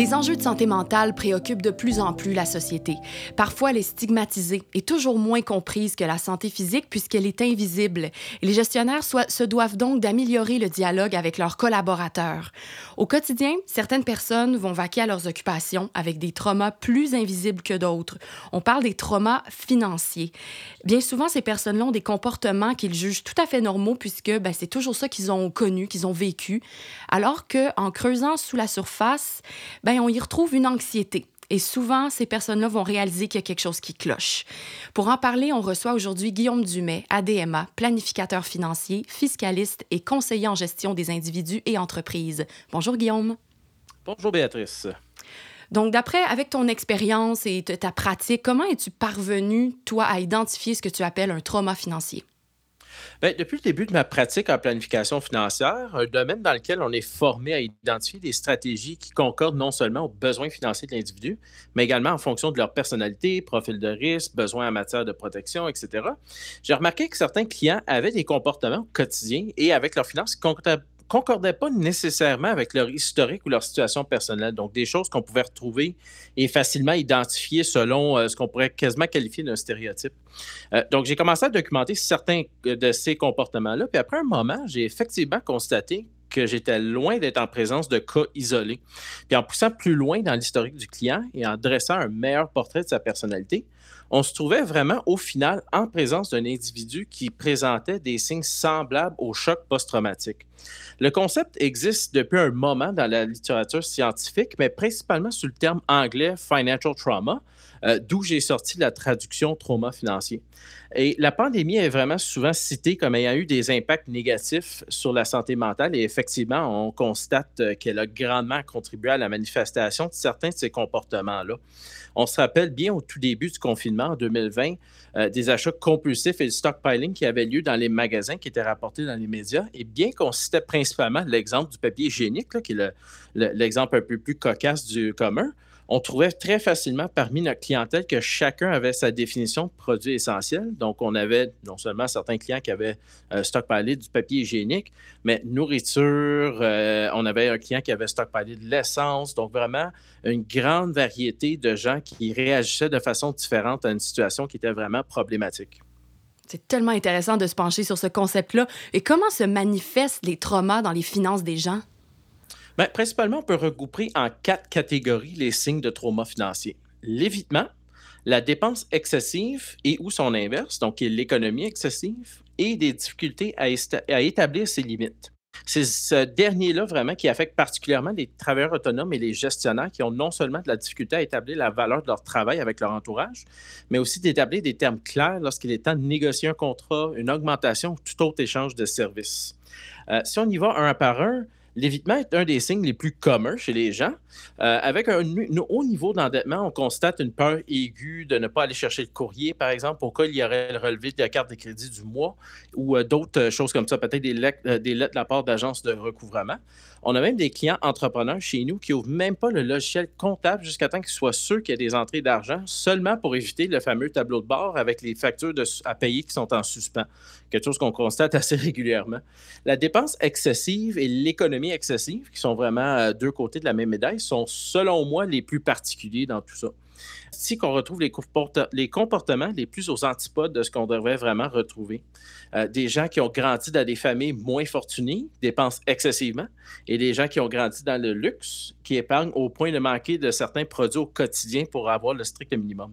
Les enjeux de santé mentale préoccupent de plus en plus la société. Parfois, elle est stigmatisée et toujours moins comprise que la santé physique puisqu'elle est invisible. les gestionnaires se doivent donc d'améliorer le dialogue avec leurs collaborateurs. Au quotidien, certaines personnes vont vaquer à leurs occupations avec des traumas plus invisibles que d'autres. On parle des traumas financiers. Bien souvent, ces personnes-là ont des comportements qu'ils jugent tout à fait normaux puisque ben, c'est toujours ça qu'ils ont connu, qu'ils ont vécu, alors qu'en creusant sous la surface, ben, on y retrouve une anxiété. Et souvent, ces personnes-là vont réaliser qu'il y a quelque chose qui cloche. Pour en parler, on reçoit aujourd'hui Guillaume Dumais, ADMA, planificateur financier, fiscaliste et conseiller en gestion des individus et entreprises. Bonjour Guillaume. Bonjour Béatrice. Donc, d'après, avec ton expérience et ta pratique, comment es-tu parvenu, toi, à identifier ce que tu appelles un trauma financier? Bien, depuis le début de ma pratique en planification financière, un domaine dans lequel on est formé à identifier des stratégies qui concordent non seulement aux besoins financiers de l'individu, mais également en fonction de leur personnalité, profil de risque, besoins en matière de protection, etc. J'ai remarqué que certains clients avaient des comportements quotidiens et avec leurs finances concordaient pas nécessairement avec leur historique ou leur situation personnelle. Donc, des choses qu'on pouvait retrouver et facilement identifier selon euh, ce qu'on pourrait quasiment qualifier d'un stéréotype. Euh, donc, j'ai commencé à documenter certains euh, de ces comportements-là. Puis après un moment, j'ai effectivement constaté que j'étais loin d'être en présence de cas isolés. Puis en poussant plus loin dans l'historique du client et en dressant un meilleur portrait de sa personnalité, on se trouvait vraiment au final en présence d'un individu qui présentait des signes semblables au choc post-traumatique. Le concept existe depuis un moment dans la littérature scientifique, mais principalement sous le terme anglais financial trauma, euh, d'où j'ai sorti la traduction trauma financier. Et la pandémie est vraiment souvent citée comme ayant eu des impacts négatifs sur la santé mentale et effectivement, on constate euh, qu'elle a grandement contribué à la manifestation de certains de ces comportements-là. On se rappelle bien au tout début du confinement en 2020, euh, des achats compulsifs et du stockpiling qui avaient lieu dans les magasins qui étaient rapportés dans les médias, et bien qu'on citait principalement l'exemple du papier hygiénique, qui est l'exemple un peu plus cocasse du commun, on trouvait très facilement parmi notre clientèle que chacun avait sa définition de produit essentiel. Donc, on avait non seulement certains clients qui avaient euh, stockpilé du papier hygiénique, mais nourriture, euh, on avait un client qui avait stockpilé de l'essence. Donc, vraiment, une grande variété de gens qui réagissaient de façon différente à une situation qui était vraiment problématique. C'est tellement intéressant de se pencher sur ce concept-là. Et comment se manifestent les traumas dans les finances des gens? Bien, principalement, on peut regrouper en quatre catégories les signes de trauma financier. L'évitement, la dépense excessive et ou son inverse, donc l'économie excessive, et des difficultés à, à établir ses limites. C'est ce dernier-là vraiment qui affecte particulièrement les travailleurs autonomes et les gestionnaires qui ont non seulement de la difficulté à établir la valeur de leur travail avec leur entourage, mais aussi d'établir des termes clairs lorsqu'il est temps de négocier un contrat, une augmentation ou tout autre échange de services. Euh, si on y va un par un, L'évitement est un des signes les plus communs chez les gens. Euh, avec un, haut niveau d'endettement, on constate une peur aiguë de ne pas aller chercher le courrier, par exemple, où il y aurait le relevé de la carte de crédit du mois ou euh, d'autres euh, choses comme ça, peut-être lettres, des lettres de la part d'agences de recouvrement. On a même des clients entrepreneurs chez nous qui n'ouvrent même pas le logiciel comptable jusqu'à temps qu'ils soient sûrs qu'il y a des entrées d'argent, seulement pour éviter le fameux tableau de bord avec les factures à payer qui sont en suspens. Quelque chose qu'on constate assez régulièrement. La dépense excessive et l'économie excessive, qui sont vraiment deux côtés de la même médaille, sont selon moi les plus particuliers dans tout ça ici qu'on retrouve les, comportements les plus aux antipodes de ce qu'on devrait vraiment retrouver. Euh, des gens qui ont grandi dans des familles moins fortunées, dépensent excessivement, et des gens qui ont grandi dans le luxe, qui épargnent au point de manquer de certains produits au quotidien pour avoir le strict minimum.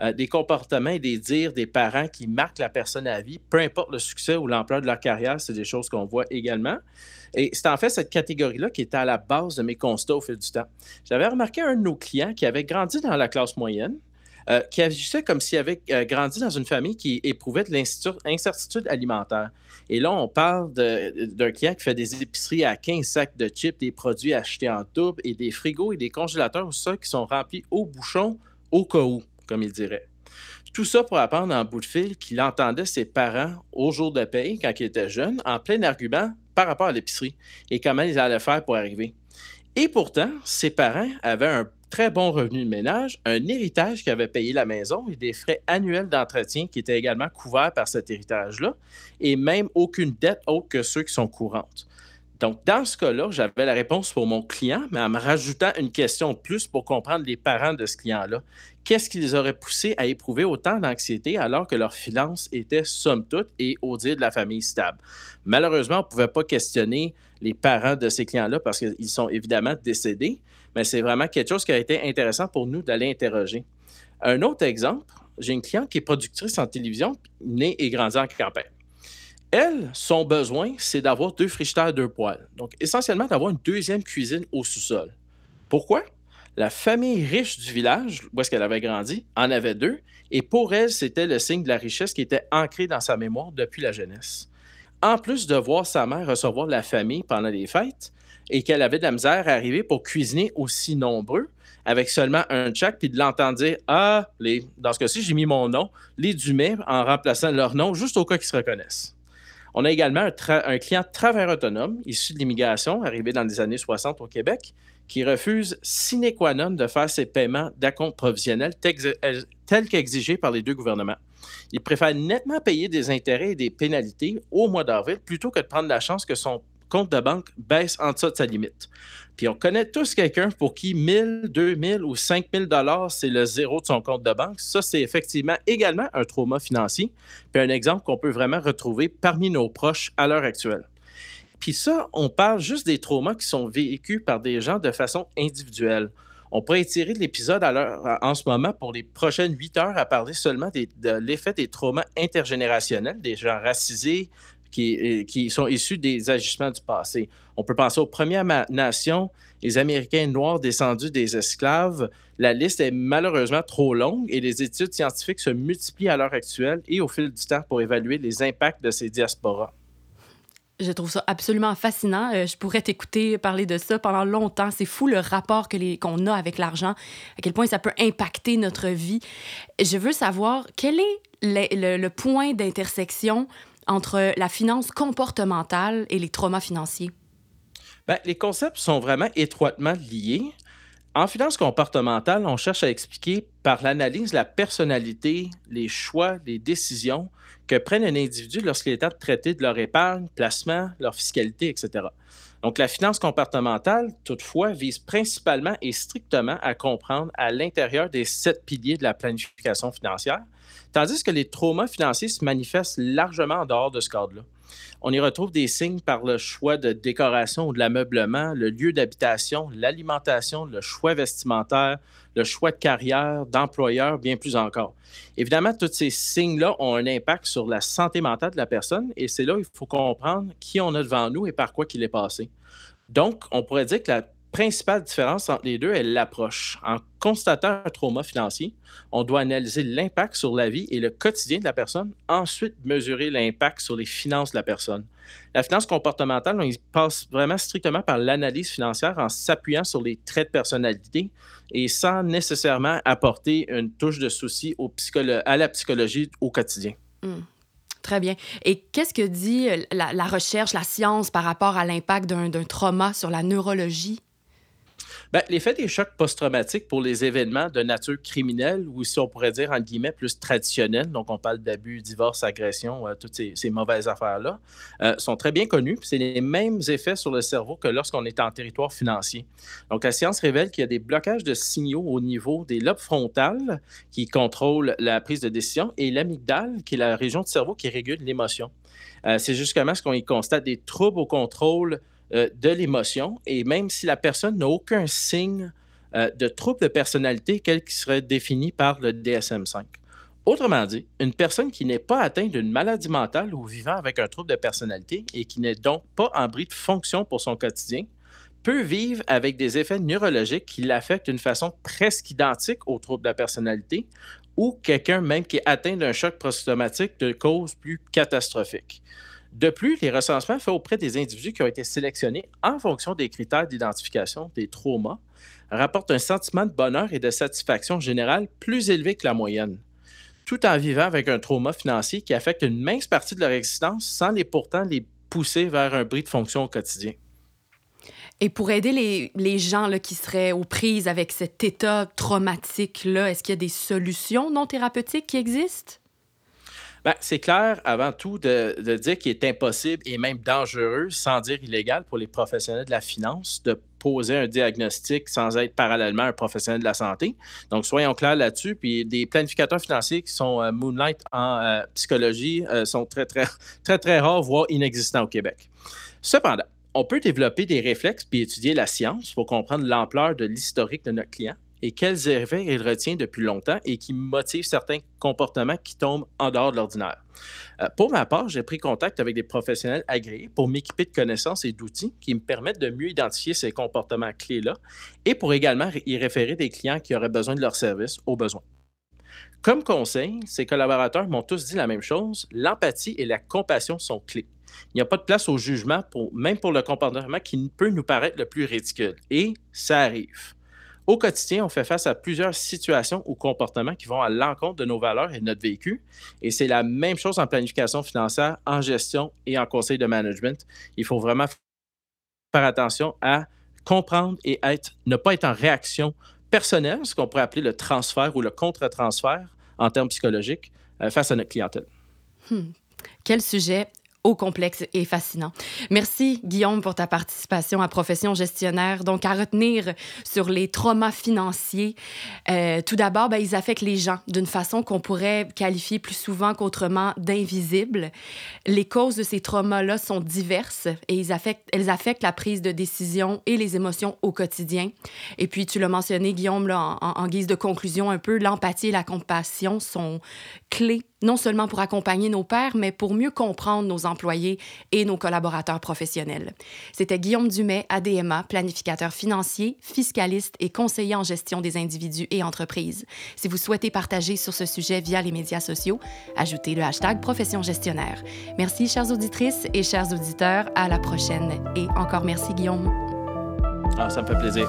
Euh, des comportements et des dires des parents qui marquent la personne à vie, peu importe le succès ou l'ampleur de leur carrière, c'est des choses qu'on voit également. Et c'est en fait cette catégorie-là qui était à la base de mes constats au fil du temps. J'avais remarqué un de nos clients qui avait grandi dans la classe moyenne, euh, qui agissait comme s'il avait euh, grandi dans une famille qui éprouvait de l'incertitude alimentaire. Et là, on parle d'un client qui fait des épiceries à 15 sacs de chips, des produits achetés en double et des frigos et des congélateurs ou ça qui sont remplis au bouchon au cas où, comme il dirait. Tout ça pour apprendre en bout de fil qu'il entendait ses parents au jour de paye, quand il était jeune, en plein argument par rapport à l'épicerie et comment ils allaient faire pour arriver. Et pourtant, ses parents avaient un très bon revenu de ménage, un héritage qui avait payé la maison et des frais annuels d'entretien qui étaient également couverts par cet héritage-là, et même aucune dette autre que ceux qui sont courantes. Donc, dans ce cas-là, j'avais la réponse pour mon client, mais en me rajoutant une question de plus pour comprendre les parents de ce client-là. Qu'est-ce qui les aurait poussés à éprouver autant d'anxiété alors que leurs finances étaient somme toute et au dire de la famille stable? Malheureusement, on ne pouvait pas questionner les parents de ces clients-là parce qu'ils sont évidemment décédés, mais c'est vraiment quelque chose qui a été intéressant pour nous d'aller interroger. Un autre exemple, j'ai une cliente qui est productrice en télévision, née et grandie en campagne. Elle, son besoin, c'est d'avoir deux frigidaires, deux poêles. Donc, essentiellement, d'avoir une deuxième cuisine au sous-sol. Pourquoi? La famille riche du village, où est-ce qu'elle avait grandi, en avait deux. Et pour elle, c'était le signe de la richesse qui était ancré dans sa mémoire depuis la jeunesse. En plus de voir sa mère recevoir la famille pendant les fêtes et qu'elle avait de la misère à arriver pour cuisiner aussi nombreux, avec seulement un check, puis de l'entendre dire Ah, les, dans ce cas-ci, j'ai mis mon nom, les Dumais, en remplaçant leur nom, juste au cas qu'ils se reconnaissent. On a également un, client travailleur autonome issu de l'immigration, arrivé dans les années 60 au Québec, qui refuse sine qua non de faire ses paiements d'acompte provisionnel euh, tels qu'exigés par les deux gouvernements. Il préfère nettement payer des intérêts et des pénalités au mois d'avril plutôt que de prendre la chance que son compte de banque baisse en dessous de sa limite. Puis on connaît tous quelqu'un pour qui 1000, 2000 ou 5000 dollars, c'est le zéro de son compte de banque. Ça, c'est effectivement également un trauma financier. Puis un exemple qu'on peut vraiment retrouver parmi nos proches à l'heure actuelle. Puis ça, on parle juste des traumas qui sont vécus par des gens de façon individuelle. On pourrait étirer l'épisode en ce moment pour les prochaines huit heures à parler seulement de l'effet des traumas intergénérationnels, des gens racisés, qui, qui, sont issus des agissements du passé. On peut penser aux Premières Nations, les Américains noirs descendus des esclaves. La liste est malheureusement trop longue et les études scientifiques se multiplient à l'heure actuelle et au fil du temps pour évaluer les impacts de ces diasporas. Je trouve ça absolument fascinant. Euh, je pourrais t'écouter parler de ça pendant longtemps. C'est fou le rapport qu'on a avec l'argent, à quel point ça peut impacter notre vie. Je veux savoir quel est le point d'intersection entre la finance comportementale et les traumas financiers? Bien, les concepts sont vraiment étroitement liés. En finance comportementale, on cherche à expliquer par l'analyse la personnalité, les choix, les décisions que prennent un individu lorsqu'il est à traiter de leur épargne, placement, leur fiscalité, etc. Donc, la finance comportementale, toutefois, vise principalement et strictement à comprendre à l'intérieur des sept piliers de la planification financière, Tandis que les traumas financiers se manifestent largement en dehors de ce cadre-là. On y retrouve des signes par le choix de décoration ou de l'ameublement, le lieu d'habitation, l'alimentation, le choix vestimentaire, le choix de carrière, d'employeur, bien plus encore. Évidemment, tous ces signes-là ont un impact sur la santé mentale de la personne et c'est là qu'il faut comprendre qui on a devant nous et par quoi qu'il est passé. Donc, on pourrait dire que la principale différence entre les deux est l'approche. En constatant un trauma financier, on doit analyser l'impact sur la vie et le quotidien de la personne, ensuite mesurer l'impact sur les finances de la personne. La finance comportementale, on passe vraiment strictement par l'analyse financière en s'appuyant sur les traits de personnalité et sans nécessairement apporter une touche de souci à la psychologie au quotidien. Hmm. Très bien. Et qu'est-ce que dit la, la, recherche, la science par rapport à l'impact d'un trauma sur la neurologie? Ben, l'effet des chocs post-traumatiques pour les événements de nature criminelle, ou si on pourrait dire, en guillemets, plus traditionnels, donc on parle d'abus, divorce, agression, euh, toutes ces, mauvaises affaires-là, euh, sont très bien connus. C'est les mêmes effets sur le cerveau que lorsqu'on est en territoire financier. Donc, la science révèle qu'il y a des blocages de signaux au niveau des lobes frontales qui contrôlent la prise de décision et l'amygdale, qui est la région du cerveau qui régule l'émotion. Euh, c'est justement ce qu'on y constate des troubles au contrôle euh, de l'émotion. Et même si la personne n'a aucun signe euh, de trouble de personnalité, quel qui serait défini par le DSM-5. Autrement dit, une personne qui n'est pas atteinte d'une maladie mentale ou vivant avec un trouble de personnalité et qui n'est donc pas en bris de fonction pour son quotidien peut vivre avec des effets neurologiques qui l'affectent d'une façon presque identique au trouble de la personnalité ou quelqu'un même qui est atteint d'un choc post-traumatique de cause plus catastrophique. De plus, les recensements faits auprès des individus qui ont été sélectionnés en fonction des critères d'identification des traumas rapportent un sentiment de bonheur et de satisfaction générale plus élevé que la moyenne, tout en vivant avec un trauma financier qui affecte une mince partie de leur existence sans les pourtant les pousser vers un bris de fonction au quotidien. Et pour aider les, gens qui seraient aux prises avec cet état traumatique-là, est-ce qu'il y a des solutions non thérapeutiques qui existent? Ben, c'est clair, avant tout, de, dire qu'il est impossible et même dangereux, sans dire illégal, pour les professionnels de la finance de poser un diagnostic sans être parallèlement un professionnel de la santé. Donc, soyons clairs là-dessus. Puis, des planificateurs financiers qui sont euh, Moonlight en euh, psychologie euh, sont très, très, très, très rares, voire inexistants au Québec. Cependant, on peut développer des réflexes puis étudier la science pour comprendre l'ampleur de l'historique de notre client et quels effets il retient depuis longtemps et qui motivent certains comportements qui tombent en dehors de l'ordinaire. Euh, pour ma part, j'ai pris contact avec des professionnels agréés pour m'équiper de connaissances et d'outils qui me permettent de mieux identifier ces comportements clés-là et pour également y référer des clients qui auraient besoin de leur service au besoin. Comme conseil, ces collaborateurs m'ont tous dit la même chose, l'empathie et la compassion sont clés. Il n'y a pas de place au jugement, même pour le comportement qui peut nous paraître le plus ridicule. Et ça arrive. Au quotidien, on fait face à plusieurs situations ou comportements qui vont à l'encontre de nos valeurs et de notre vécu. Et c'est la même chose en planification financière, en gestion et en conseil de management. Il faut vraiment faire attention à comprendre et être, ne pas être en réaction personnelle, ce qu'on pourrait appeler le transfert ou le contre-transfert en termes psychologiques, euh, face à notre clientèle. Hmm. Quel sujet complexe et fascinant. Merci, Guillaume, pour ta participation à Profession gestionnaire. Donc, à retenir sur les traumas financiers, euh, tout d'abord, ben, ils affectent les gens d'une façon qu'on pourrait qualifier plus souvent qu'autrement d'invisible. Les causes de ces traumas-là sont diverses et ils affectent, elles affectent la prise de décision et les émotions au quotidien. Et puis, tu l'as mentionné, Guillaume, là, en, en guise de conclusion un peu, l'empathie et la compassion sont clés non seulement pour accompagner nos pairs, mais pour mieux comprendre nos employés et nos collaborateurs professionnels. C'était Guillaume Dumais, ADMA, planificateur financier, fiscaliste et conseiller en gestion des individus et entreprises. Si vous souhaitez partager sur ce sujet via les médias sociaux, ajoutez le hashtag Profession gestionnaire. Merci, chères auditrices et chers auditeurs. À la prochaine. Et encore merci, Guillaume. Ah, ça me fait plaisir.